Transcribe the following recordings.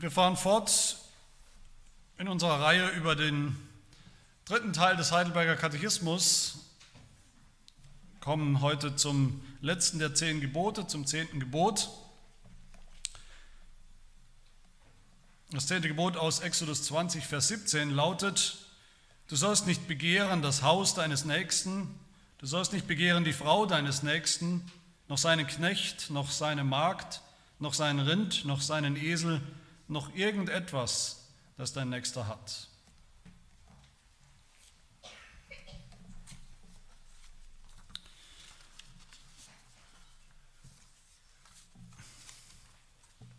Und wir fahren fort in unserer Reihe über den dritten Teil des Heidelberger Katechismus, kommen heute zum letzten der zehn Gebote, zum zehnten Gebot. Das zehnte Gebot aus Exodus 20, Vers 17 lautet, du sollst nicht begehren das Haus deines Nächsten, du sollst nicht begehren die Frau deines Nächsten, noch seinen Knecht, noch seine Magd, noch sein Rind, noch seinen Esel, noch irgendetwas, das dein Nächster hat.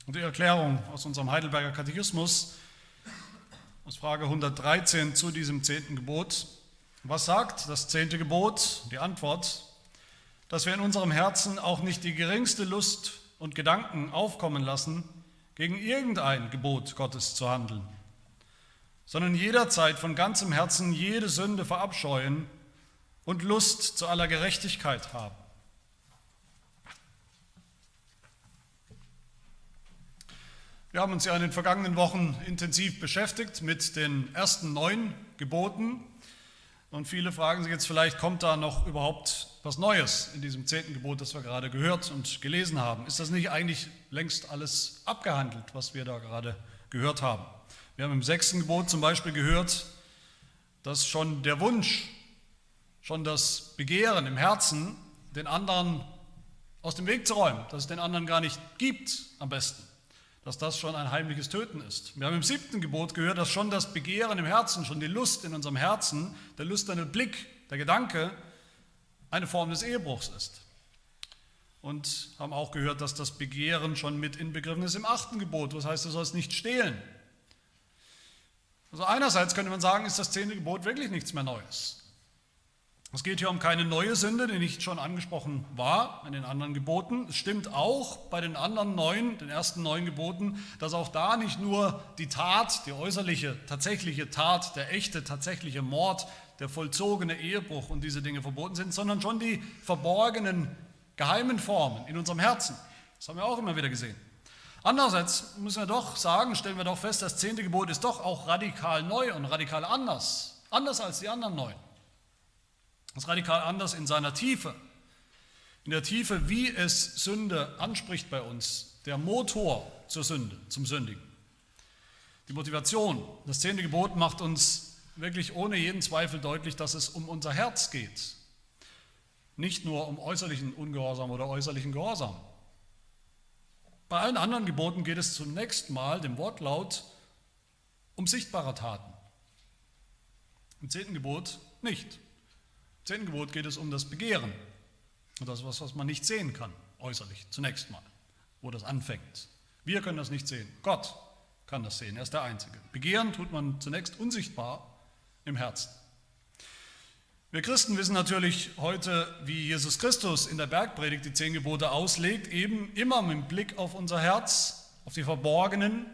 Und die Erklärung aus unserem Heidelberger Katechismus, aus Frage 113 zu diesem zehnten Gebot. Was sagt das zehnte Gebot? Die Antwort, dass wir in unserem Herzen auch nicht die geringste Lust und Gedanken aufkommen lassen, gegen irgendein Gebot Gottes zu handeln, sondern jederzeit von ganzem Herzen jede Sünde verabscheuen und Lust zu aller Gerechtigkeit haben. Wir haben uns ja in den vergangenen Wochen intensiv beschäftigt mit den ersten neun Geboten. Und viele fragen sich jetzt vielleicht, kommt da noch überhaupt was Neues in diesem zehnten Gebot, das wir gerade gehört und gelesen haben? Ist das nicht eigentlich längst alles abgehandelt, was wir da gerade gehört haben? Wir haben im sechsten Gebot zum Beispiel gehört, dass schon der Wunsch, schon das Begehren im Herzen, den anderen aus dem Weg zu räumen, dass es den anderen gar nicht gibt am besten, dass das schon ein heimliches Töten ist. Wir haben im siebten Gebot gehört, dass schon das Begehren im Herzen, schon die Lust in unserem Herzen, der lüsterne Blick, der Gedanke, eine Form des Ehebruchs ist. Und haben auch gehört, dass das Begehren schon mit inbegriffen ist im achten Gebot. Was heißt, du sollst nicht stehlen. Also einerseits könnte man sagen, ist das zehnte Gebot wirklich nichts mehr Neues. Es geht hier um keine neue Sünde, die nicht schon angesprochen war in den anderen Geboten. Es stimmt auch bei den anderen neun, den ersten neun Geboten, dass auch da nicht nur die Tat, die äußerliche, tatsächliche Tat, der echte, tatsächliche Mord, der vollzogene Ehebruch und diese Dinge verboten sind, sondern schon die verborgenen, geheimen Formen in unserem Herzen. Das haben wir auch immer wieder gesehen. Andererseits müssen wir doch sagen, stellen wir doch fest, das zehnte Gebot ist doch auch radikal neu und radikal anders. Anders als die anderen neun. Das ist radikal anders in seiner Tiefe. In der Tiefe, wie es Sünde anspricht bei uns, der Motor zur Sünde, zum Sündigen. Die Motivation, das zehnte Gebot macht uns wirklich ohne jeden Zweifel deutlich, dass es um unser Herz geht. Nicht nur um äußerlichen Ungehorsam oder äußerlichen Gehorsam. Bei allen anderen Geboten geht es zunächst mal, dem Wortlaut, um sichtbare Taten. Im zehnten Gebot nicht. Zehnten Gebot geht es um das Begehren. Und das ist was, was man nicht sehen kann, äußerlich, zunächst mal, wo das anfängt. Wir können das nicht sehen. Gott kann das sehen. Er ist der Einzige. Begehren tut man zunächst unsichtbar im Herzen. Wir Christen wissen natürlich heute, wie Jesus Christus in der Bergpredigt die zehn Gebote auslegt, eben immer mit Blick auf unser Herz, auf die verborgenen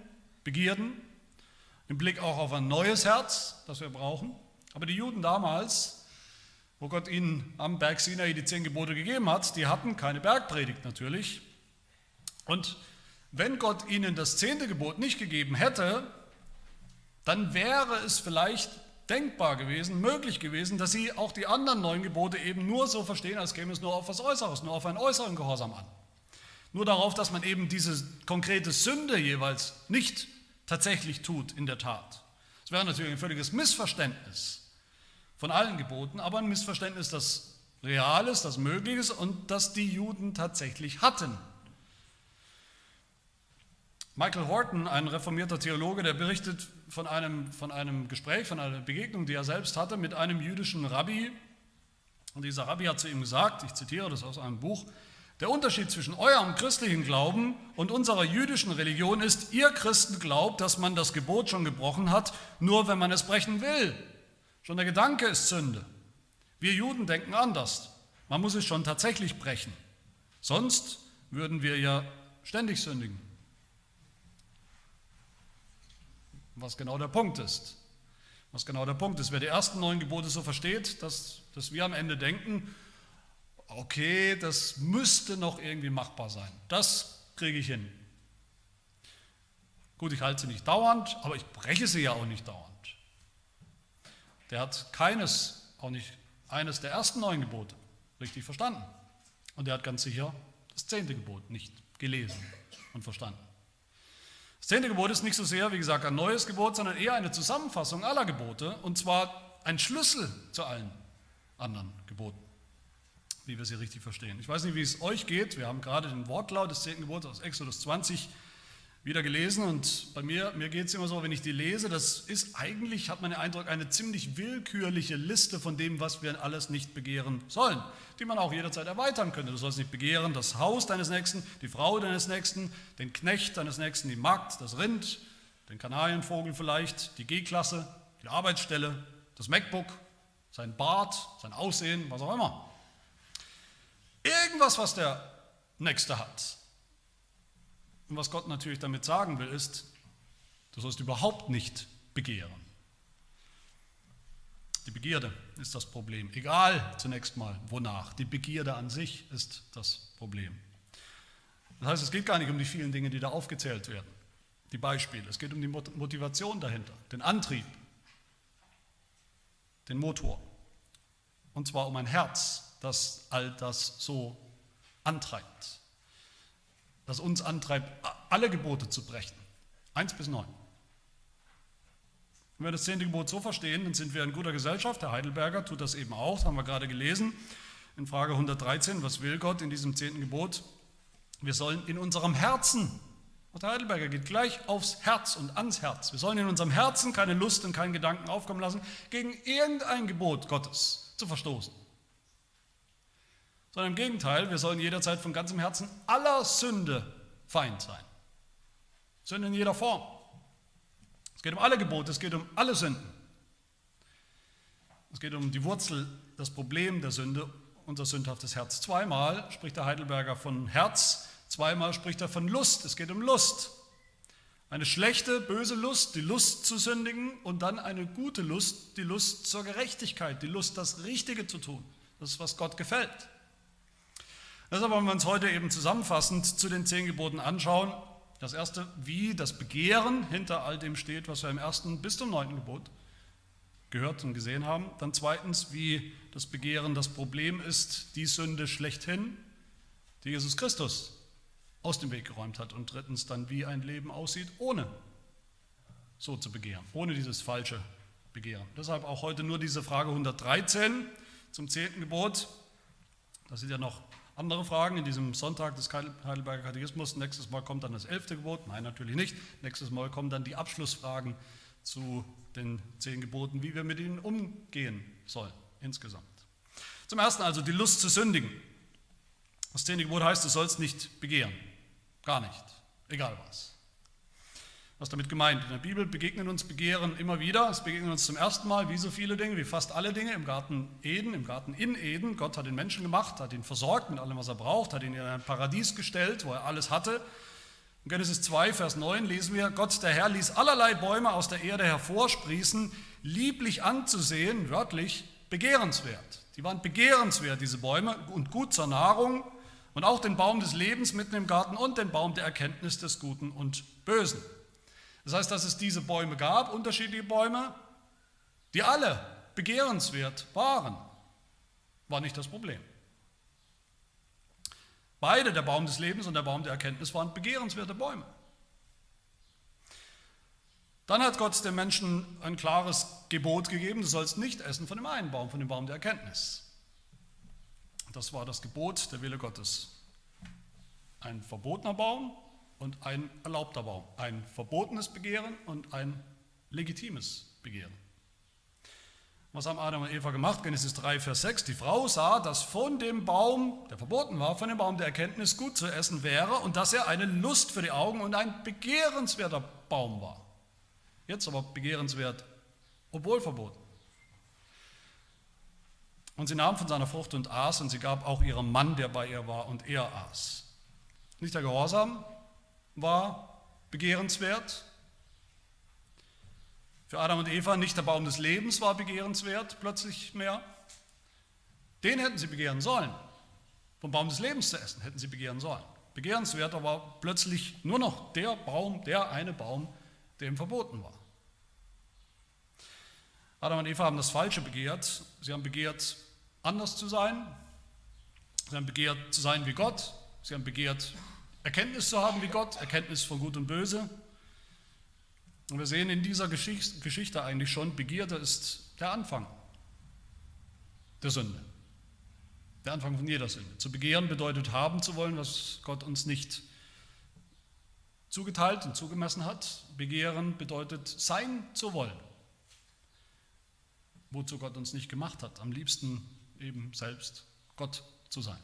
Begierden, im Blick auch auf ein neues Herz, das wir brauchen. Aber die Juden damals wo Gott ihnen am Berg Sinai die zehn Gebote gegeben hat, die hatten keine Bergpredigt natürlich. Und wenn Gott ihnen das zehnte Gebot nicht gegeben hätte, dann wäre es vielleicht denkbar gewesen, möglich gewesen, dass sie auch die anderen neun Gebote eben nur so verstehen, als käme es nur auf was Äußeres, nur auf einen äußeren Gehorsam an. Nur darauf, dass man eben diese konkrete Sünde jeweils nicht tatsächlich tut in der Tat. Das wäre natürlich ein völliges Missverständnis von allen Geboten, aber ein Missverständnis, das real ist, das möglich ist und das die Juden tatsächlich hatten. Michael Horton, ein reformierter Theologe, der berichtet von einem, von einem Gespräch, von einer Begegnung, die er selbst hatte mit einem jüdischen Rabbi. Und dieser Rabbi hat zu ihm gesagt, ich zitiere das aus einem Buch, der Unterschied zwischen eurem christlichen Glauben und unserer jüdischen Religion ist, ihr Christen glaubt, dass man das Gebot schon gebrochen hat, nur wenn man es brechen will. Schon der Gedanke ist Sünde. Wir Juden denken anders. Man muss es schon tatsächlich brechen. Sonst würden wir ja ständig sündigen. Was genau der Punkt ist. Was genau der Punkt ist. Wer die ersten neun Gebote so versteht, dass, dass wir am Ende denken, okay, das müsste noch irgendwie machbar sein. Das kriege ich hin. Gut, ich halte sie nicht dauernd, aber ich breche sie ja auch nicht dauernd. Der hat keines, auch nicht eines der ersten neun Gebote richtig verstanden. Und er hat ganz sicher das zehnte Gebot nicht gelesen und verstanden. Das zehnte Gebot ist nicht so sehr, wie gesagt, ein neues Gebot, sondern eher eine Zusammenfassung aller Gebote und zwar ein Schlüssel zu allen anderen Geboten, wie wir sie richtig verstehen. Ich weiß nicht, wie es euch geht. Wir haben gerade den Wortlaut des zehnten Gebots aus Exodus 20 wieder gelesen und bei mir, mir geht es immer so, wenn ich die lese, das ist eigentlich, hat man den Eindruck, eine ziemlich willkürliche Liste von dem, was wir alles nicht begehren sollen, die man auch jederzeit erweitern könnte. Du sollst nicht begehren das Haus deines Nächsten, die Frau deines Nächsten, den Knecht deines Nächsten, die Magd, das Rind, den Kanarienvogel vielleicht, die G-Klasse, die Arbeitsstelle, das MacBook, sein Bart, sein Aussehen, was auch immer. Irgendwas, was der Nächste hat, und was Gott natürlich damit sagen will, ist, du sollst überhaupt nicht begehren. Die Begierde ist das Problem. Egal zunächst mal, wonach. Die Begierde an sich ist das Problem. Das heißt, es geht gar nicht um die vielen Dinge, die da aufgezählt werden. Die Beispiele. Es geht um die Motivation dahinter, den Antrieb, den Motor. Und zwar um ein Herz, das all das so antreibt das uns antreibt, alle Gebote zu brechen. Eins bis neun. Wenn wir das zehnte Gebot so verstehen, dann sind wir in guter Gesellschaft. Herr Heidelberger tut das eben auch, das haben wir gerade gelesen. In Frage 113, was will Gott in diesem zehnten Gebot? Wir sollen in unserem Herzen, und der Heidelberger geht gleich aufs Herz und ans Herz, wir sollen in unserem Herzen keine Lust und keinen Gedanken aufkommen lassen, gegen irgendein Gebot Gottes zu verstoßen sondern im Gegenteil, wir sollen jederzeit von ganzem Herzen aller Sünde Feind sein. Sünde in jeder Form. Es geht um alle Gebote, es geht um alle Sünden. Es geht um die Wurzel, das Problem der Sünde, unser sündhaftes Herz. Zweimal spricht der Heidelberger von Herz, zweimal spricht er von Lust. Es geht um Lust. Eine schlechte, böse Lust, die Lust zu sündigen und dann eine gute Lust, die Lust zur Gerechtigkeit, die Lust, das Richtige zu tun. Das ist, was Gott gefällt. Deshalb wollen wir uns heute eben zusammenfassend zu den zehn Geboten anschauen. Das erste, wie das Begehren hinter all dem steht, was wir im ersten bis zum neunten Gebot gehört und gesehen haben. Dann zweitens, wie das Begehren das Problem ist, die Sünde schlechthin, die Jesus Christus aus dem Weg geräumt hat. Und drittens dann, wie ein Leben aussieht, ohne so zu begehren, ohne dieses falsche Begehren. Deshalb auch heute nur diese Frage 113 zum zehnten Gebot. Das sind ja noch andere Fragen in diesem Sonntag des Heidelberger Katechismus. Nächstes Mal kommt dann das elfte Gebot. Nein, natürlich nicht. Nächstes Mal kommen dann die Abschlussfragen zu den zehn Geboten, wie wir mit ihnen umgehen sollen insgesamt. Zum Ersten also die Lust zu sündigen. Das zehnte Gebot heißt, du sollst nicht begehren. Gar nicht. Egal was. Was damit gemeint? In der Bibel begegnen uns Begehren immer wieder. Es begegnet uns zum ersten Mal, wie so viele Dinge, wie fast alle Dinge, im Garten Eden, im Garten in Eden. Gott hat den Menschen gemacht, hat ihn versorgt mit allem, was er braucht, hat ihn in ein Paradies gestellt, wo er alles hatte. In Genesis 2, Vers 9 lesen wir, Gott der Herr ließ allerlei Bäume aus der Erde hervorsprießen, lieblich anzusehen, wörtlich begehrenswert. Die waren begehrenswert, diese Bäume, und gut zur Nahrung und auch den Baum des Lebens mitten im Garten und den Baum der Erkenntnis des Guten und Bösen. Das heißt, dass es diese Bäume gab, unterschiedliche Bäume, die alle begehrenswert waren, war nicht das Problem. Beide, der Baum des Lebens und der Baum der Erkenntnis, waren begehrenswerte Bäume. Dann hat Gott dem Menschen ein klares Gebot gegeben, du sollst nicht essen von dem einen Baum, von dem Baum der Erkenntnis. Das war das Gebot, der Wille Gottes. Ein verbotener Baum und ein erlaubter Baum, ein verbotenes Begehren und ein legitimes Begehren. Was haben Adam und Eva gemacht? Genesis 3, Vers 6. Die Frau sah, dass von dem Baum, der verboten war, von dem Baum der Erkenntnis gut zu essen wäre und dass er eine Lust für die Augen und ein begehrenswerter Baum war. Jetzt aber begehrenswert, obwohl verboten. Und sie nahm von seiner Frucht und aß und sie gab auch ihrem Mann, der bei ihr war, und er aß. Nicht der Gehorsam, war begehrenswert. Für Adam und Eva nicht der Baum des Lebens war begehrenswert plötzlich mehr. Den hätten sie begehren sollen. Vom Baum des Lebens zu essen hätten sie begehren sollen. Begehrenswert, war plötzlich nur noch der Baum, der eine Baum, der ihm verboten war. Adam und Eva haben das Falsche begehrt. Sie haben begehrt, anders zu sein. Sie haben begehrt, zu sein wie Gott. Sie haben begehrt, Erkenntnis zu haben wie Gott, Erkenntnis von Gut und Böse. Und wir sehen in dieser Geschichte eigentlich schon, Begierde ist der Anfang der Sünde. Der Anfang von jeder Sünde. Zu begehren bedeutet haben zu wollen, was Gott uns nicht zugeteilt und zugemessen hat. Begehren bedeutet sein zu wollen, wozu Gott uns nicht gemacht hat. Am liebsten eben selbst Gott zu sein,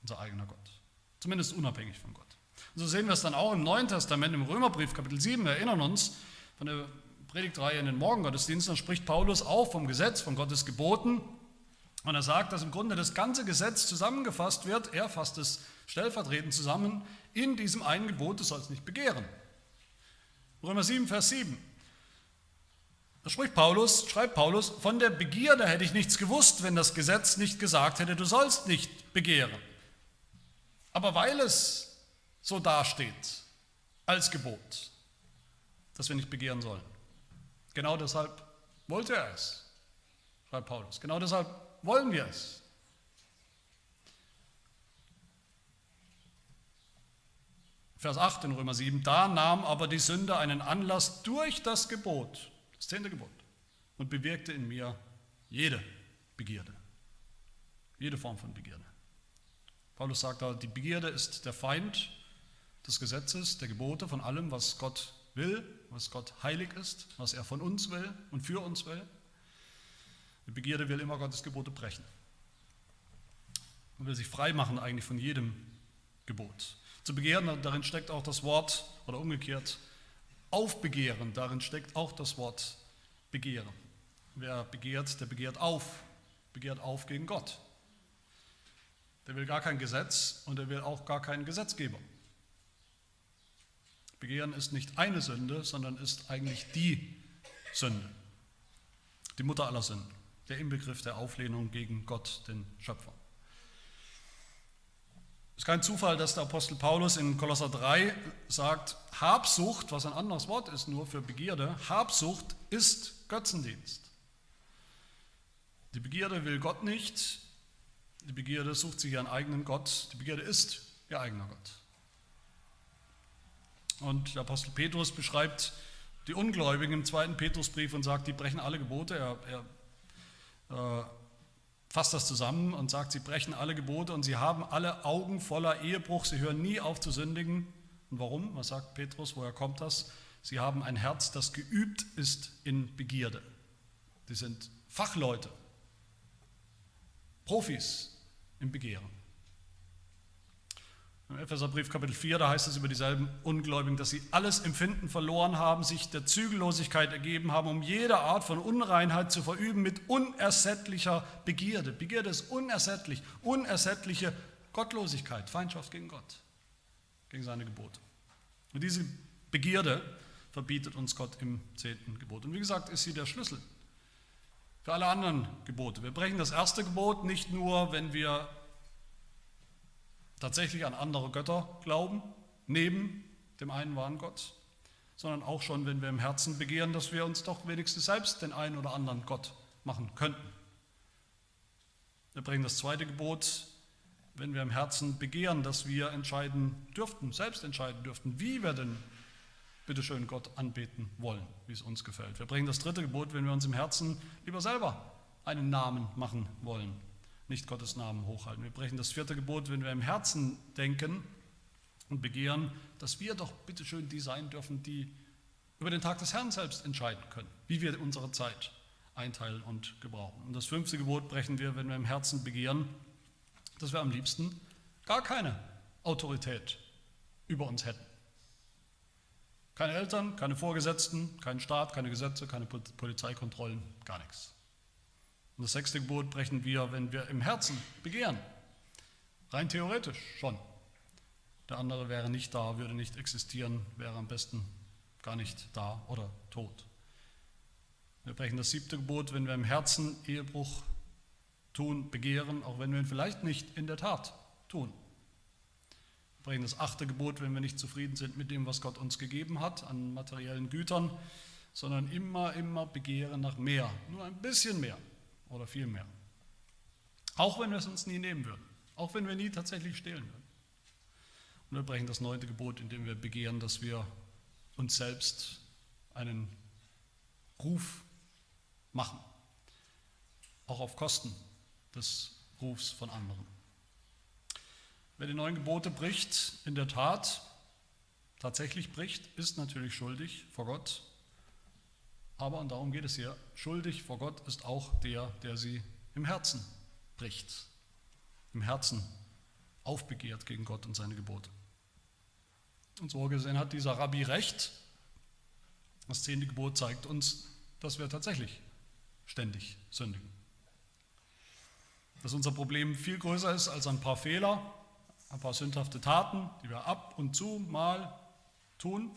unser eigener Gott. Zumindest unabhängig von Gott. Und so sehen wir es dann auch im Neuen Testament, im Römerbrief Kapitel 7. Wir erinnern uns von der Predigtreihe in den Morgengottesdiensten, da spricht Paulus auch vom Gesetz, von Gottes Geboten. Und er sagt, dass im Grunde das ganze Gesetz zusammengefasst wird, er fasst es stellvertretend zusammen, in diesem einen Gebot, du sollst nicht begehren. Römer 7, Vers 7. Da spricht Paulus, schreibt Paulus, von der Begierde hätte ich nichts gewusst, wenn das Gesetz nicht gesagt hätte, du sollst nicht begehren. Aber weil es so dasteht als Gebot, dass wir nicht begehren sollen, genau deshalb wollte er es, schreibt Paulus. Genau deshalb wollen wir es? Vers 8 in Römer 7, da nahm aber die Sünde einen Anlass durch das Gebot, das zehnte Gebot, und bewirkte in mir jede Begierde, jede Form von Begierde. Paulus sagt da, die Begierde ist der Feind des Gesetzes, der Gebote, von allem, was Gott will, was Gott heilig ist, was er von uns will und für uns will. Die Begierde will immer Gottes Gebote brechen und will sich frei machen eigentlich von jedem Gebot. Zu begehren, darin steckt auch das Wort, oder umgekehrt, aufbegehren, darin steckt auch das Wort begehren. Wer begehrt, der begehrt auf, begehrt auf gegen Gott. Der will gar kein Gesetz und er will auch gar keinen Gesetzgeber. Begehren ist nicht eine Sünde, sondern ist eigentlich die Sünde, die Mutter aller Sünden der Inbegriff der Auflehnung gegen Gott, den Schöpfer. Es ist kein Zufall, dass der Apostel Paulus in Kolosser 3 sagt, Habsucht, was ein anderes Wort ist nur für Begierde, Habsucht ist Götzendienst. Die Begierde will Gott nicht, die Begierde sucht sich ihren eigenen Gott, die Begierde ist ihr eigener Gott. Und der Apostel Petrus beschreibt die Ungläubigen im zweiten Petrusbrief und sagt, die brechen alle Gebote. Er, er äh, fasst das zusammen und sagt, sie brechen alle Gebote und sie haben alle Augen voller Ehebruch, sie hören nie auf zu sündigen. Und warum? Was sagt Petrus? Woher kommt das? Sie haben ein Herz, das geübt ist in Begierde. Sie sind Fachleute, Profis im Begehren. Im Epheserbrief Kapitel 4, da heißt es über dieselben Ungläubigen, dass sie alles Empfinden verloren haben, sich der Zügellosigkeit ergeben haben, um jede Art von Unreinheit zu verüben mit unersättlicher Begierde. Begierde ist unersättlich, unersättliche Gottlosigkeit, Feindschaft gegen Gott, gegen seine Gebote. Und diese Begierde verbietet uns Gott im zehnten Gebot. Und wie gesagt, ist sie der Schlüssel für alle anderen Gebote. Wir brechen das erste Gebot nicht nur, wenn wir tatsächlich an andere Götter glauben, neben dem einen wahren Gott, sondern auch schon, wenn wir im Herzen begehren, dass wir uns doch wenigstens selbst den einen oder anderen Gott machen könnten. Wir bringen das zweite Gebot, wenn wir im Herzen begehren, dass wir entscheiden dürften, selbst entscheiden dürften, wie wir denn bitteschön Gott anbeten wollen, wie es uns gefällt. Wir bringen das dritte Gebot, wenn wir uns im Herzen lieber selber einen Namen machen wollen, nicht Gottes Namen hochhalten. Wir brechen das vierte Gebot, wenn wir im Herzen denken und begehren, dass wir doch bitteschön die sein dürfen, die über den Tag des Herrn selbst entscheiden können, wie wir unsere Zeit einteilen und gebrauchen. Und das fünfte Gebot brechen wir, wenn wir im Herzen begehren, dass wir am liebsten gar keine Autorität über uns hätten. Keine Eltern, keine Vorgesetzten, kein Staat, keine Gesetze, keine Polizeikontrollen, gar nichts. Und das sechste Gebot brechen wir, wenn wir im Herzen begehren. Rein theoretisch schon. Der andere wäre nicht da, würde nicht existieren, wäre am besten gar nicht da oder tot. Wir brechen das siebte Gebot, wenn wir im Herzen Ehebruch tun, begehren, auch wenn wir ihn vielleicht nicht in der Tat tun. brechen das achte Gebot, wenn wir nicht zufrieden sind mit dem, was Gott uns gegeben hat an materiellen Gütern, sondern immer, immer begehren nach mehr, nur ein bisschen mehr oder viel mehr. Auch wenn wir es uns nie nehmen würden, auch wenn wir nie tatsächlich stehlen würden. Und wir brechen das neunte Gebot, indem wir begehren, dass wir uns selbst einen Ruf machen, auch auf Kosten des Rufs von anderen. Wer die neuen Gebote bricht, in der Tat tatsächlich bricht, ist natürlich schuldig vor Gott. Aber, und darum geht es hier, schuldig vor Gott ist auch der, der sie im Herzen bricht, im Herzen aufbegehrt gegen Gott und seine Gebote. Und so gesehen hat dieser Rabbi recht. Das zehnte Gebot zeigt uns, dass wir tatsächlich ständig sündigen. Dass unser Problem viel größer ist als ein paar Fehler, ein paar sündhafte Taten, die wir ab und zu mal tun.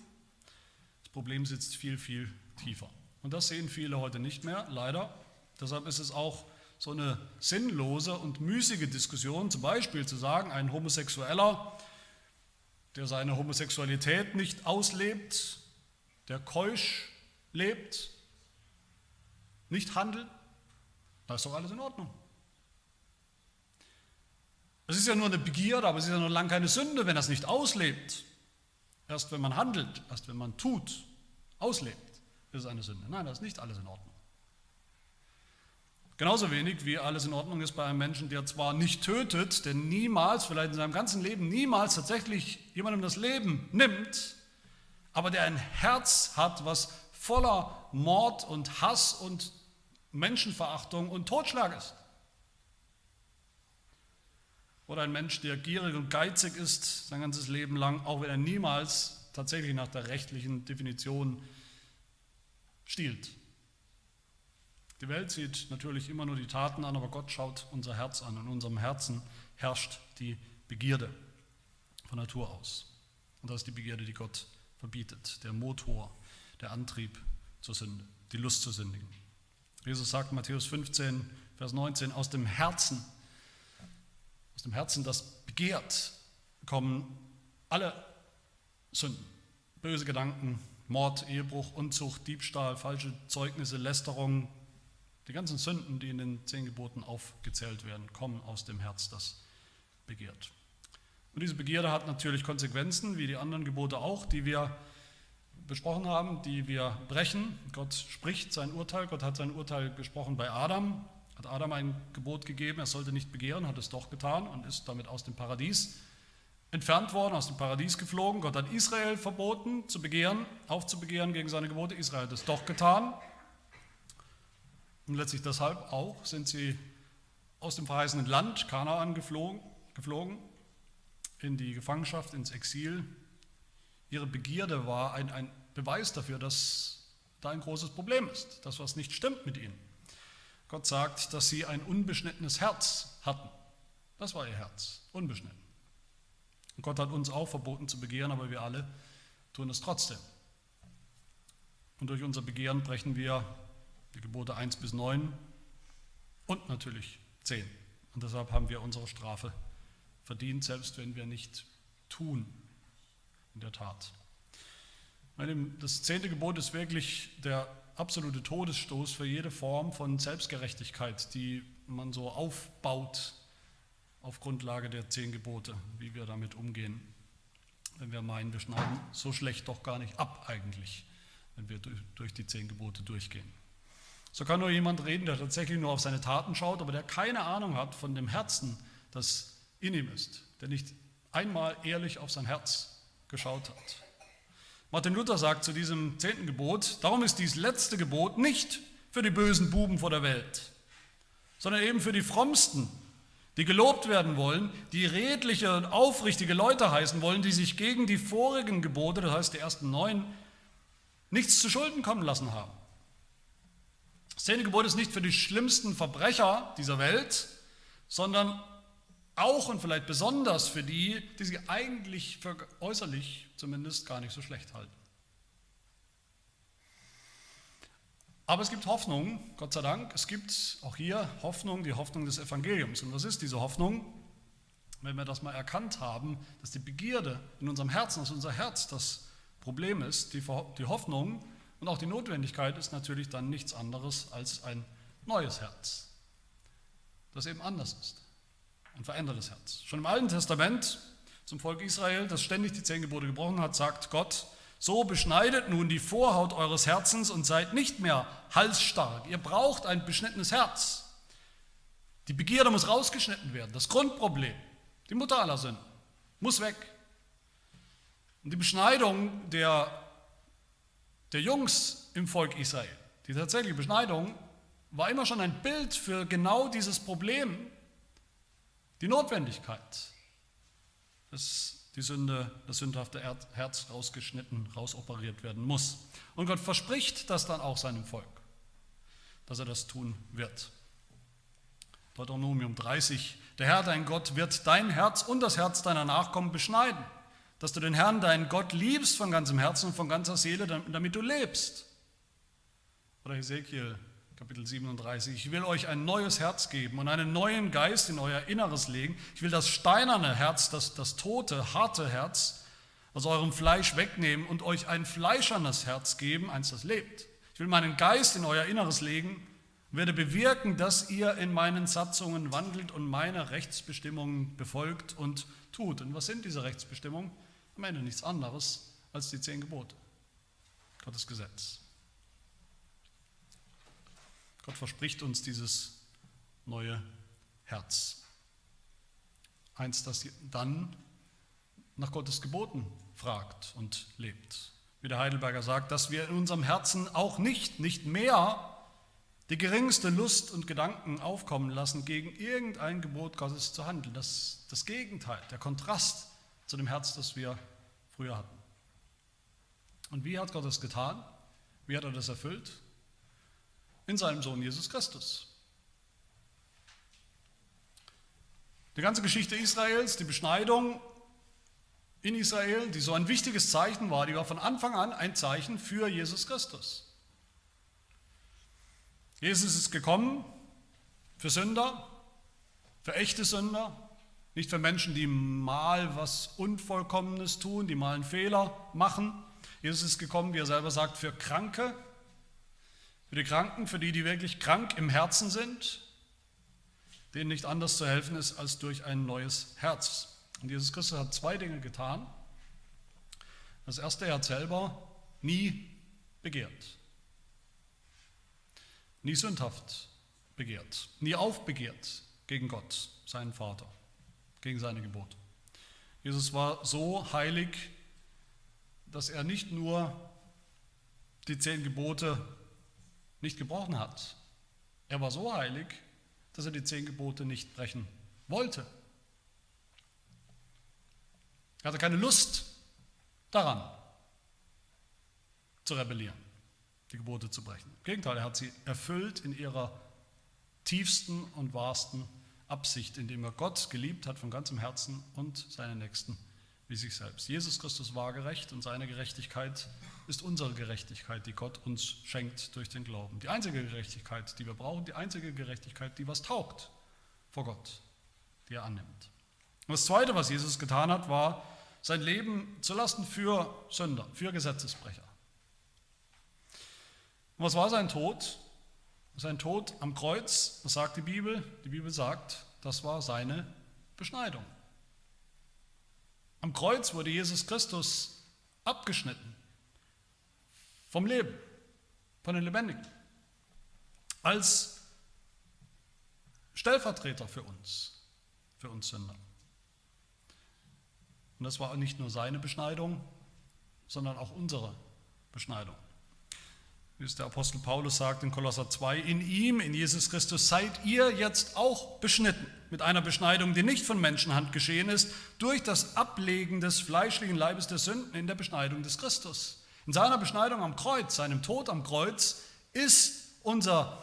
Das Problem sitzt viel, viel tiefer. Und das sehen viele heute nicht mehr, leider. Deshalb ist es auch so eine sinnlose und müßige Diskussion, zum Beispiel zu sagen, ein Homosexueller, der seine Homosexualität nicht auslebt, der keusch lebt, nicht handelt, da ist doch alles in Ordnung. Es ist ja nur eine Begierde, aber es ist ja noch lange keine Sünde, wenn er es nicht auslebt. Erst wenn man handelt, erst wenn man tut, auslebt, ist es eine Sünde. Nein, das ist nicht alles in Ordnung. Genauso wenig wie alles in Ordnung ist bei einem Menschen, der zwar nicht tötet, denn niemals, vielleicht in seinem ganzen Leben, niemals tatsächlich jemandem das Leben nimmt, aber der ein Herz hat, was voller Mord und Hass und Menschenverachtung und Totschlag ist. Oder ein Mensch, der gierig und geizig ist sein ganzes Leben lang, auch wenn er niemals tatsächlich nach der rechtlichen Definition stiehlt. Die Welt sieht natürlich immer nur die Taten an, aber Gott schaut unser Herz an. In unserem Herzen herrscht die Begierde von Natur aus. Und das ist die Begierde, die Gott verbietet, der Motor, der Antrieb zur Sünde, die Lust zu sündigen. Jesus sagt in Matthäus 15, Vers 19, aus dem Herzen aus dem Herzen, das begehrt, kommen alle Sünden, böse Gedanken, Mord, Ehebruch, Unzucht, Diebstahl, falsche Zeugnisse, Lästerung, die ganzen Sünden, die in den zehn Geboten aufgezählt werden, kommen aus dem Herz, das begehrt. Und diese Begierde hat natürlich Konsequenzen, wie die anderen Gebote auch, die wir besprochen haben, die wir brechen. Gott spricht sein Urteil, Gott hat sein Urteil gesprochen bei Adam, hat Adam ein Gebot gegeben, er sollte nicht begehren, hat es doch getan und ist damit aus dem Paradies entfernt worden, aus dem Paradies geflogen. Gott hat Israel verboten, zu begehren, aufzubegehren gegen seine Gebote. Israel hat es doch getan. Und letztlich deshalb auch sind sie aus dem verheißenen Land Kanaan geflogen, geflogen in die Gefangenschaft, ins Exil. Ihre Begierde war ein, ein Beweis dafür, dass da ein großes Problem ist, dass was nicht stimmt mit ihnen. Gott sagt, dass sie ein unbeschnittenes Herz hatten. Das war ihr Herz, unbeschnitten. Und Gott hat uns auch verboten zu begehren, aber wir alle tun es trotzdem. Und durch unser Begehren brechen wir die Gebote 1 bis 9 und natürlich 10. Und deshalb haben wir unsere Strafe verdient, selbst wenn wir nicht tun in der Tat. Das zehnte Gebot ist wirklich der absolute Todesstoß für jede Form von Selbstgerechtigkeit, die man so aufbaut auf Grundlage der zehn Gebote, wie wir damit umgehen, wenn wir meinen, wir schneiden so schlecht doch gar nicht ab eigentlich, wenn wir durch die zehn Gebote durchgehen. So kann nur jemand reden, der tatsächlich nur auf seine Taten schaut, aber der keine Ahnung hat von dem Herzen, das in ihm ist, der nicht einmal ehrlich auf sein Herz geschaut hat. Martin Luther sagt zu diesem zehnten Gebot, darum ist dies letzte Gebot nicht für die bösen Buben vor der Welt, sondern eben für die Frommsten, die gelobt werden wollen, die redliche und aufrichtige Leute heißen wollen, die sich gegen die vorigen Gebote, das heißt die ersten neun, nichts zu Schulden kommen lassen haben. Das zehnte Gebot ist nicht für die schlimmsten Verbrecher dieser Welt, sondern auch und vielleicht besonders für die, die sie eigentlich für äußerlich zumindest gar nicht so schlecht halten. Aber es gibt Hoffnung, Gott sei Dank. Es gibt auch hier Hoffnung, die Hoffnung des Evangeliums. Und was ist diese Hoffnung? wenn wir das mal erkannt haben, dass die Begierde in unserem Herzen, dass unser Herz das Problem ist, die, die Hoffnung und auch die Notwendigkeit ist natürlich dann nichts anderes als ein neues Herz, das eben anders ist. Ein verändertes Herz. Schon im Alten Testament zum Volk Israel, das ständig die zehn Gebote gebrochen hat, sagt Gott, so beschneidet nun die Vorhaut eures Herzens und seid nicht mehr halsstark. Ihr braucht ein beschnittenes Herz. Die Begierde muss rausgeschnitten werden. Das Grundproblem, die Mutter aller Sünden, muss weg. Und die Beschneidung der, der Jungs im Volk Israel, die tatsächliche Beschneidung, war immer schon ein Bild für genau dieses Problem, die Notwendigkeit, dass die Sünde, das sündhafte Herz rausgeschnitten, rausoperiert werden muss. Und Gott verspricht das dann auch seinem Volk, dass er das tun wird. Deuteronomium 30. Der Herr, dein Gott, wird dein Herz und das Herz deiner Nachkommen beschneiden, dass du den Herrn, deinen Gott, liebst von ganzem Herzen und von ganzer Seele, damit du lebst. Oder Ezekiel Kapitel 37. Ich will euch ein neues Herz geben und einen neuen Geist in euer Inneres legen. Ich will das steinerne Herz, das, das tote, harte Herz aus eurem Fleisch wegnehmen und euch ein fleischernes Herz geben, eins, das lebt. Ich will meinen Geist in euer Inneres legen und werde bewirken, dass ihr in meinen Satzungen wandelt und meine Rechtsbestimmungen befolgt und tut. Und was sind diese Rechtsbestimmungen? Am Ende nichts anderes als die zehn Gebote, Gottes Gesetz. Gott verspricht uns dieses neue Herz. Eins, das dann nach Gottes Geboten fragt und lebt. Wie der Heidelberger sagt, dass wir in unserem Herzen auch nicht, nicht mehr die geringste Lust und Gedanken aufkommen lassen, gegen irgendein Gebot Gottes zu handeln. Das das Gegenteil, der Kontrast zu dem Herz, das wir früher hatten. Und wie hat Gott das getan? Wie hat er das erfüllt? In seinem Sohn Jesus Christus. Die ganze Geschichte Israels, die Beschneidung in Israel, die so ein wichtiges Zeichen war, die war von Anfang an ein Zeichen für Jesus Christus. Jesus ist gekommen für Sünder, für echte Sünder, nicht für Menschen, die mal was Unvollkommenes tun, die mal einen Fehler machen. Jesus ist gekommen, wie er selber sagt, für Kranke, für die Kranken, für die, die wirklich krank im Herzen sind, denen nicht anders zu helfen ist als durch ein neues Herz. Und Jesus Christus hat zwei Dinge getan. Das erste, er hat selber nie begehrt. Nie sündhaft begehrt. Nie aufbegehrt gegen Gott, seinen Vater, gegen seine Gebote. Jesus war so heilig, dass er nicht nur die zehn Gebote nicht gebrochen hat. Er war so heilig, dass er die zehn Gebote nicht brechen wollte. Er hatte keine Lust daran, zu rebellieren, die Gebote zu brechen. Im Gegenteil, er hat sie erfüllt in ihrer tiefsten und wahrsten Absicht, indem er Gott geliebt hat von ganzem Herzen und seine Nächsten wie sich selbst. Jesus Christus war gerecht und seine Gerechtigkeit ist unsere Gerechtigkeit, die Gott uns schenkt durch den Glauben. Die einzige Gerechtigkeit, die wir brauchen, die einzige Gerechtigkeit, die was taugt vor Gott, die er annimmt. Und das Zweite, was Jesus getan hat, war sein Leben zu lassen für Sünder, für Gesetzesbrecher. Und was war sein Tod? Sein Tod am Kreuz, was sagt die Bibel? Die Bibel sagt, das war seine Beschneidung. Am Kreuz wurde Jesus Christus abgeschnitten vom Leben, von den Lebendigen, als Stellvertreter für uns, für uns Sünder. Und das war nicht nur seine Beschneidung, sondern auch unsere Beschneidung. Wie es der Apostel Paulus sagt in Kolosser 2, in ihm, in Jesus Christus, seid ihr jetzt auch beschnitten mit einer Beschneidung, die nicht von Menschenhand geschehen ist, durch das Ablegen des fleischlichen Leibes der Sünden in der Beschneidung des Christus. In seiner Beschneidung am Kreuz, seinem Tod am Kreuz, ist unser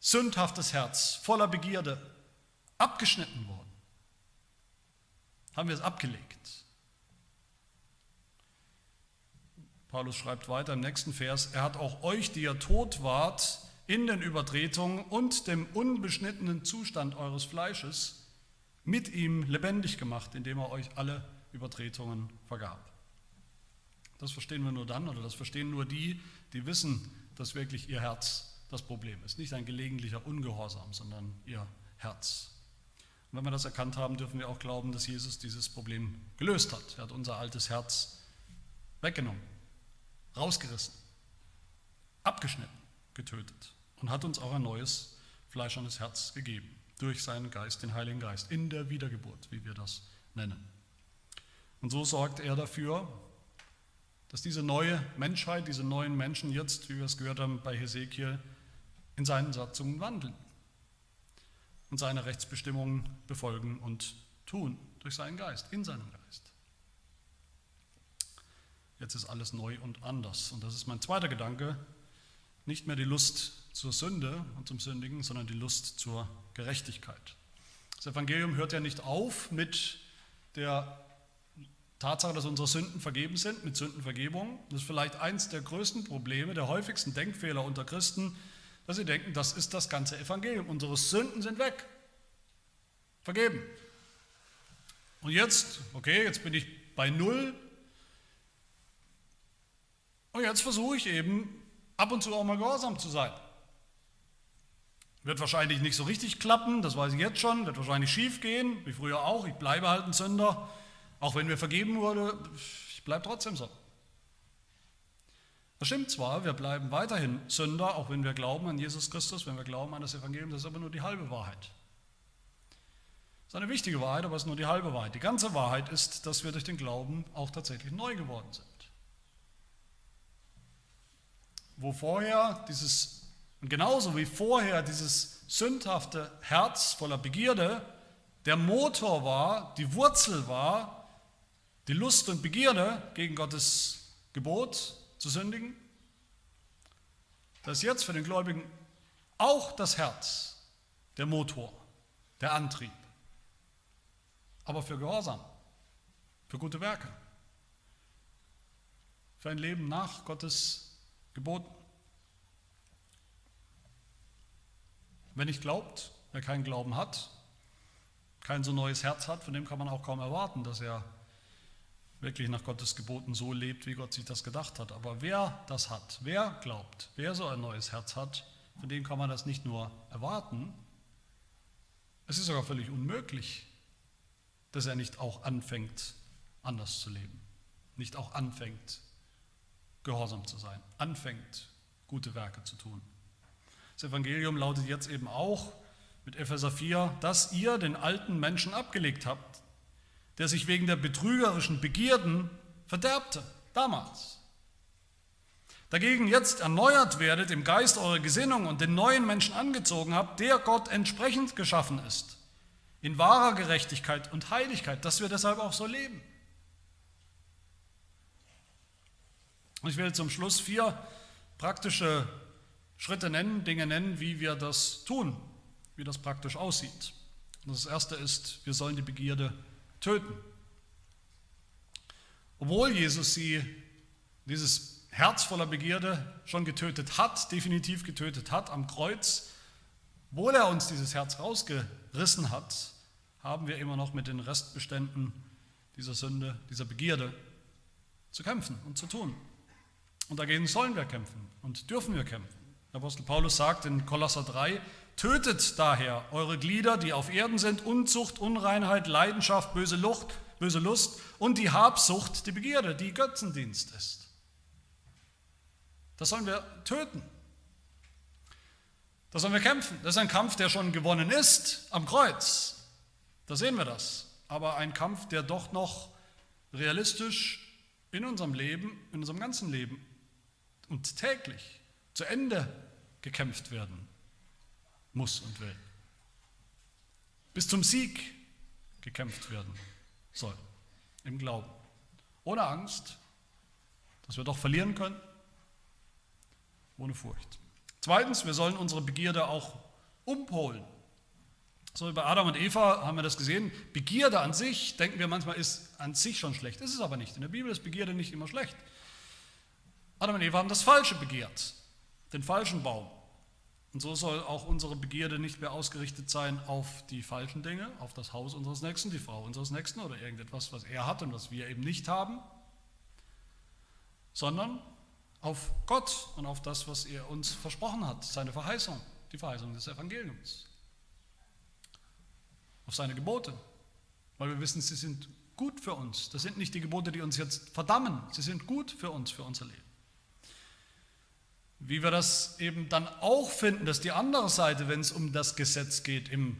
sündhaftes Herz voller Begierde abgeschnitten worden. Haben wir es abgelegt. Paulus schreibt weiter im nächsten Vers, er hat auch euch, die ihr tot wart, in den Übertretungen und dem unbeschnittenen Zustand eures Fleisches mit ihm lebendig gemacht, indem er euch alle Übertretungen vergab. Das verstehen wir nur dann oder das verstehen nur die, die wissen, dass wirklich ihr Herz das Problem ist. Nicht ein gelegentlicher Ungehorsam, sondern ihr Herz. Und wenn wir das erkannt haben, dürfen wir auch glauben, dass Jesus dieses Problem gelöst hat. Er hat unser altes Herz weggenommen, rausgerissen, abgeschnitten, getötet und hat uns auch ein neues fleischernes Herz gegeben durch seinen Geist, den Heiligen Geist, in der Wiedergeburt, wie wir das nennen. Und so sorgt er dafür, dass diese neue Menschheit, diese neuen Menschen jetzt, wie wir es gehört haben bei Hesekiel, in seinen Satzungen wandeln und seine Rechtsbestimmungen befolgen und tun durch seinen Geist, in seinem Geist. Jetzt ist alles neu und anders. Und das ist mein zweiter Gedanke. Nicht mehr die Lust zur Sünde und zum Sündigen, sondern die Lust zur Gerechtigkeit. Das Evangelium hört ja nicht auf mit der Tatsache, dass unsere Sünden vergeben sind, mit Sündenvergebung. Das ist vielleicht eins der größten Probleme, der häufigsten Denkfehler unter Christen, dass sie denken, das ist das ganze Evangelium. Unsere Sünden sind weg. Vergeben. Und jetzt, okay, jetzt bin ich bei Null. Und jetzt versuche ich eben ab und zu auch mal gehorsam zu sein. Wird wahrscheinlich nicht so richtig klappen, das weiß ich jetzt schon, wird wahrscheinlich schief gehen, wie früher auch. Ich bleibe halt ein Sünder, auch wenn mir vergeben wurde, ich bleibe trotzdem so. Das stimmt zwar, wir bleiben weiterhin Sünder, auch wenn wir glauben an Jesus Christus, wenn wir glauben an das Evangelium, das ist aber nur die halbe Wahrheit. Das ist eine wichtige Wahrheit, aber es ist nur die halbe Wahrheit. Die ganze Wahrheit ist, dass wir durch den Glauben auch tatsächlich neu geworden sind. Wo vorher dieses und genauso wie vorher dieses sündhafte Herz voller Begierde der Motor war, die Wurzel war, die Lust und Begierde gegen Gottes Gebot zu sündigen, dass jetzt für den Gläubigen auch das Herz der Motor, der Antrieb, aber für Gehorsam, für gute Werke, für ein Leben nach Gottes Geboten. Wer nicht glaubt, wer keinen Glauben hat, kein so neues Herz hat, von dem kann man auch kaum erwarten, dass er wirklich nach Gottes Geboten so lebt, wie Gott sich das gedacht hat. Aber wer das hat, wer glaubt, wer so ein neues Herz hat, von dem kann man das nicht nur erwarten, es ist sogar völlig unmöglich, dass er nicht auch anfängt, anders zu leben, nicht auch anfängt, gehorsam zu sein, anfängt, gute Werke zu tun. Das Evangelium lautet jetzt eben auch mit Epheser 4, dass ihr den alten Menschen abgelegt habt, der sich wegen der betrügerischen Begierden verderbte, damals. Dagegen jetzt erneuert werdet im Geist eurer Gesinnung und den neuen Menschen angezogen habt, der Gott entsprechend geschaffen ist, in wahrer Gerechtigkeit und Heiligkeit, dass wir deshalb auch so leben. Und ich will zum Schluss vier praktische Schritte nennen, Dinge nennen, wie wir das tun, wie das praktisch aussieht. Und das erste ist, wir sollen die Begierde töten. Obwohl Jesus sie, dieses Herz voller Begierde, schon getötet hat, definitiv getötet hat am Kreuz, obwohl er uns dieses Herz rausgerissen hat, haben wir immer noch mit den Restbeständen dieser Sünde, dieser Begierde zu kämpfen und zu tun. Und dagegen sollen wir kämpfen und dürfen wir kämpfen. Apostel Paulus sagt in Kolosser 3, tötet daher eure Glieder, die auf Erden sind, Unzucht, Unreinheit, Leidenschaft, böse Lucht, böse Lust und die Habsucht, die Begierde, die Götzendienst ist. Das sollen wir töten. Das sollen wir kämpfen. Das ist ein Kampf, der schon gewonnen ist am Kreuz. Da sehen wir das. Aber ein Kampf, der doch noch realistisch in unserem Leben, in unserem ganzen Leben und täglich zu Ende gekämpft werden muss und will. Bis zum Sieg gekämpft werden soll, im Glauben. Ohne Angst, dass wir doch verlieren können, ohne Furcht. Zweitens, wir sollen unsere Begierde auch umpolen. So wie bei Adam und Eva haben wir das gesehen. Begierde an sich, denken wir manchmal, ist an sich schon schlecht. Ist es aber nicht. In der Bibel ist Begierde nicht immer schlecht. Adam und Eva haben das Falsche begehrt, den falschen Baum Und so soll auch unsere Begierde nicht mehr ausgerichtet sein auf die falschen Dinge, auf das Haus unseres Nächsten, die Frau unseres Nächsten oder irgendetwas, was er hat und was wir eben nicht haben, sondern auf Gott und auf das, was er uns versprochen hat, seine Verheißung, die Verheißung des Evangeliums, auf seine Gebote, weil wir wissen, sie sind gut für uns. Das sind nicht die Gebote, die uns jetzt verdammen, sie sind gut für uns, für unser Leben. Wie wir das eben dann auch finden, dass die andere Seite, wenn es um das Gesetz geht, im,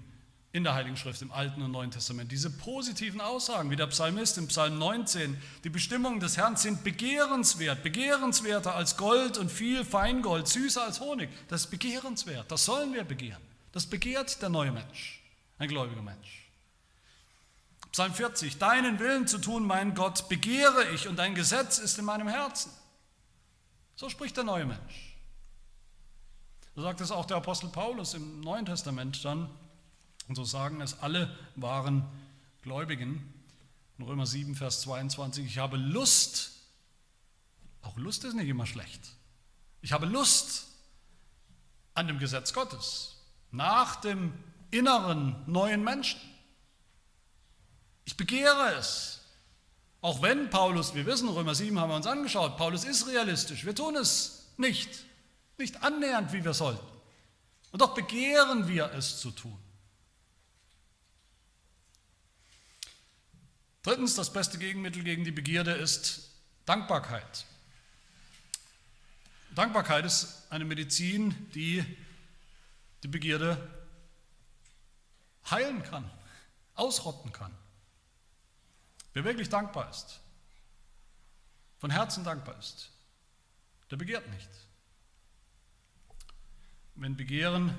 in der Heiligen Schrift, im Alten und Neuen Testament, diese positiven Aussagen, wie der Psalmist im Psalm 19, die Bestimmungen des Herrn sind begehrenswert, begehrenswerter als Gold und viel Feingold, süßer als Honig. Das ist begehrenswert, das sollen wir begehren. Das begehrt der neue Mensch, ein gläubiger Mensch. Psalm 40, deinen Willen zu tun, mein Gott, begehre ich und dein Gesetz ist in meinem Herzen. So spricht der neue Mensch. So sagt es auch der Apostel Paulus im Neuen Testament dann. Und so sagen es alle wahren Gläubigen. In Römer 7, Vers 22, ich habe Lust, auch Lust ist nicht immer schlecht. Ich habe Lust an dem Gesetz Gottes, nach dem inneren neuen Menschen. Ich begehre es. Auch wenn Paulus, wir wissen, Römer 7 haben wir uns angeschaut, Paulus ist realistisch, wir tun es nicht, nicht annähernd, wie wir sollten. Und doch begehren wir es zu tun. Drittens, das beste Gegenmittel gegen die Begierde ist Dankbarkeit. Dankbarkeit ist eine Medizin, die die Begierde heilen kann, ausrotten kann. Wer wirklich dankbar ist, von Herzen dankbar ist, der begehrt nicht. Wenn Begehren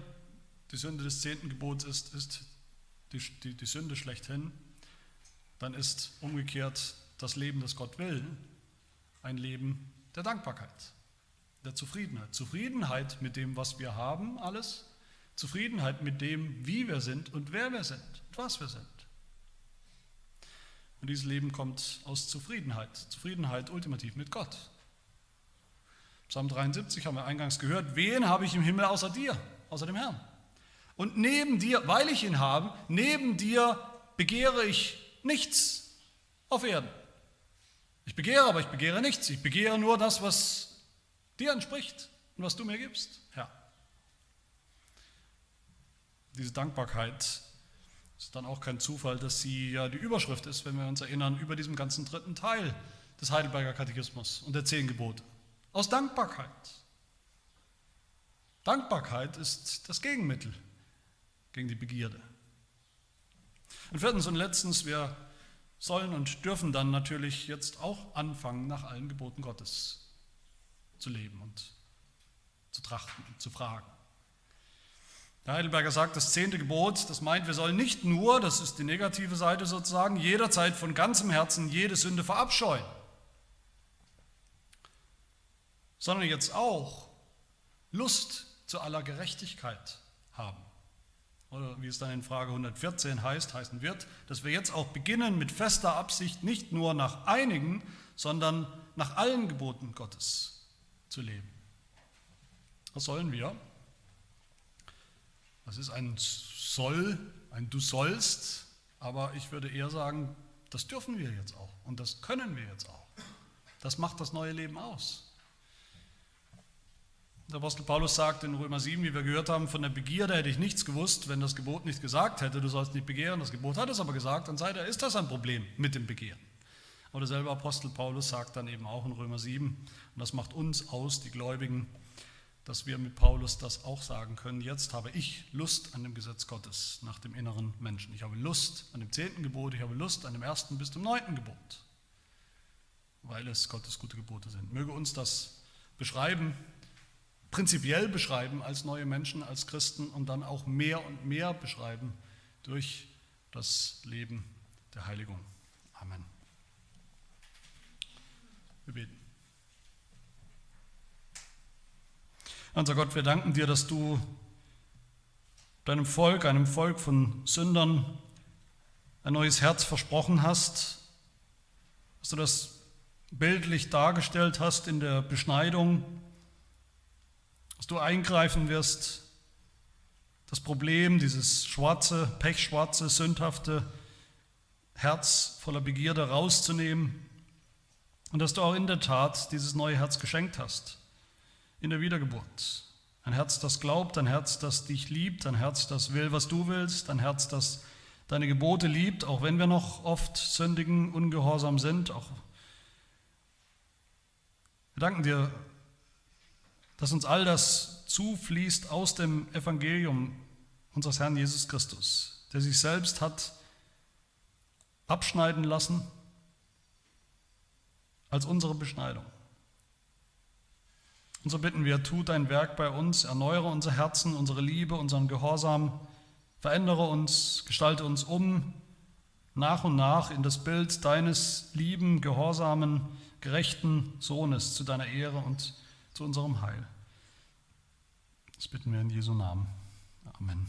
die Sünde des zehnten Gebots ist, ist die, die, die Sünde schlechthin, dann ist umgekehrt das Leben, das Gott will, ein Leben der Dankbarkeit, der Zufriedenheit. Zufriedenheit mit dem, was wir haben, alles. Zufriedenheit mit dem, wie wir sind und wer wir sind und was wir sind. Und dieses Leben kommt aus Zufriedenheit. Zufriedenheit ultimativ mit Gott. Psalm 73 haben wir eingangs gehört. Wen habe ich im Himmel außer dir, außer dem Herrn? Und neben dir, weil ich ihn habe, neben dir begehre ich nichts auf Erden. Ich begehre, aber ich begehre nichts. Ich begehre nur das, was dir entspricht und was du mir gibst, Herr. Diese Dankbarkeit ist dann auch kein Zufall, dass sie ja die Überschrift ist, wenn wir uns erinnern, über diesem ganzen dritten Teil des Heidelberger Katechismus und der zehn Gebote. Aus Dankbarkeit. Dankbarkeit ist das Gegenmittel gegen die Begierde. Und viertens und letztens, wir sollen und dürfen dann natürlich jetzt auch anfangen, nach allen Geboten Gottes zu leben und zu trachten und zu fragen. Der Heidelberger sagt, das zehnte Gebot, das meint, wir sollen nicht nur, das ist die negative Seite sozusagen, jederzeit von ganzem Herzen jede Sünde verabscheuen, sondern jetzt auch Lust zu aller Gerechtigkeit haben. Oder wie es dann in Frage 114 heißt, heißen wird, dass wir jetzt auch beginnen mit fester Absicht nicht nur nach einigen, sondern nach allen Geboten Gottes zu leben. Was sollen wir? Das ist ein Soll, ein Du sollst, aber ich würde eher sagen, das dürfen wir jetzt auch und das können wir jetzt auch. Das macht das neue Leben aus. Der Apostel Paulus sagt in Römer 7, wie wir gehört haben, von der Begierde hätte ich nichts gewusst, wenn das Gebot nicht gesagt hätte, du sollst nicht begehren. Das Gebot hat es aber gesagt, dann sei da ist das ein Problem mit dem Begehren. Aber derselbe Apostel Paulus sagt dann eben auch in Römer 7, und das macht uns aus, die Gläubigen, dass wir mit Paulus das auch sagen können. Jetzt habe ich Lust an dem Gesetz Gottes nach dem inneren Menschen. Ich habe Lust an dem zehnten Gebot, ich habe Lust an dem ersten bis zum neunten Gebot, weil es Gottes gute Gebote sind. Möge uns das beschreiben, prinzipiell beschreiben als neue Menschen, als Christen und dann auch mehr und mehr beschreiben durch das Leben der Heiligung. Amen. Wir beten. Unser Gott, wir danken dir, dass du deinem Volk, einem Volk von Sündern, ein neues Herz versprochen hast, dass du das bildlich dargestellt hast in der Beschneidung, dass du eingreifen wirst das Problem, dieses schwarze, pechschwarze, sündhafte Herz voller Begierde rauszunehmen und dass du auch in der Tat dieses neue Herz geschenkt hast in der Wiedergeburt. Ein Herz, das glaubt, ein Herz, das dich liebt, ein Herz, das will, was du willst, ein Herz, das deine Gebote liebt, auch wenn wir noch oft sündigen, ungehorsam sind. Auch wir danken dir, dass uns all das zufließt aus dem Evangelium unseres Herrn Jesus Christus, der sich selbst hat abschneiden lassen als unsere Beschneidung. Und so bitten wir, tu dein Werk bei uns, erneuere unser Herzen, unsere Liebe, unseren Gehorsam, verändere uns, gestalte uns um, nach und nach in das Bild deines lieben, gehorsamen, gerechten Sohnes zu deiner Ehre und zu unserem Heil. Das bitten wir in Jesu Namen. Amen.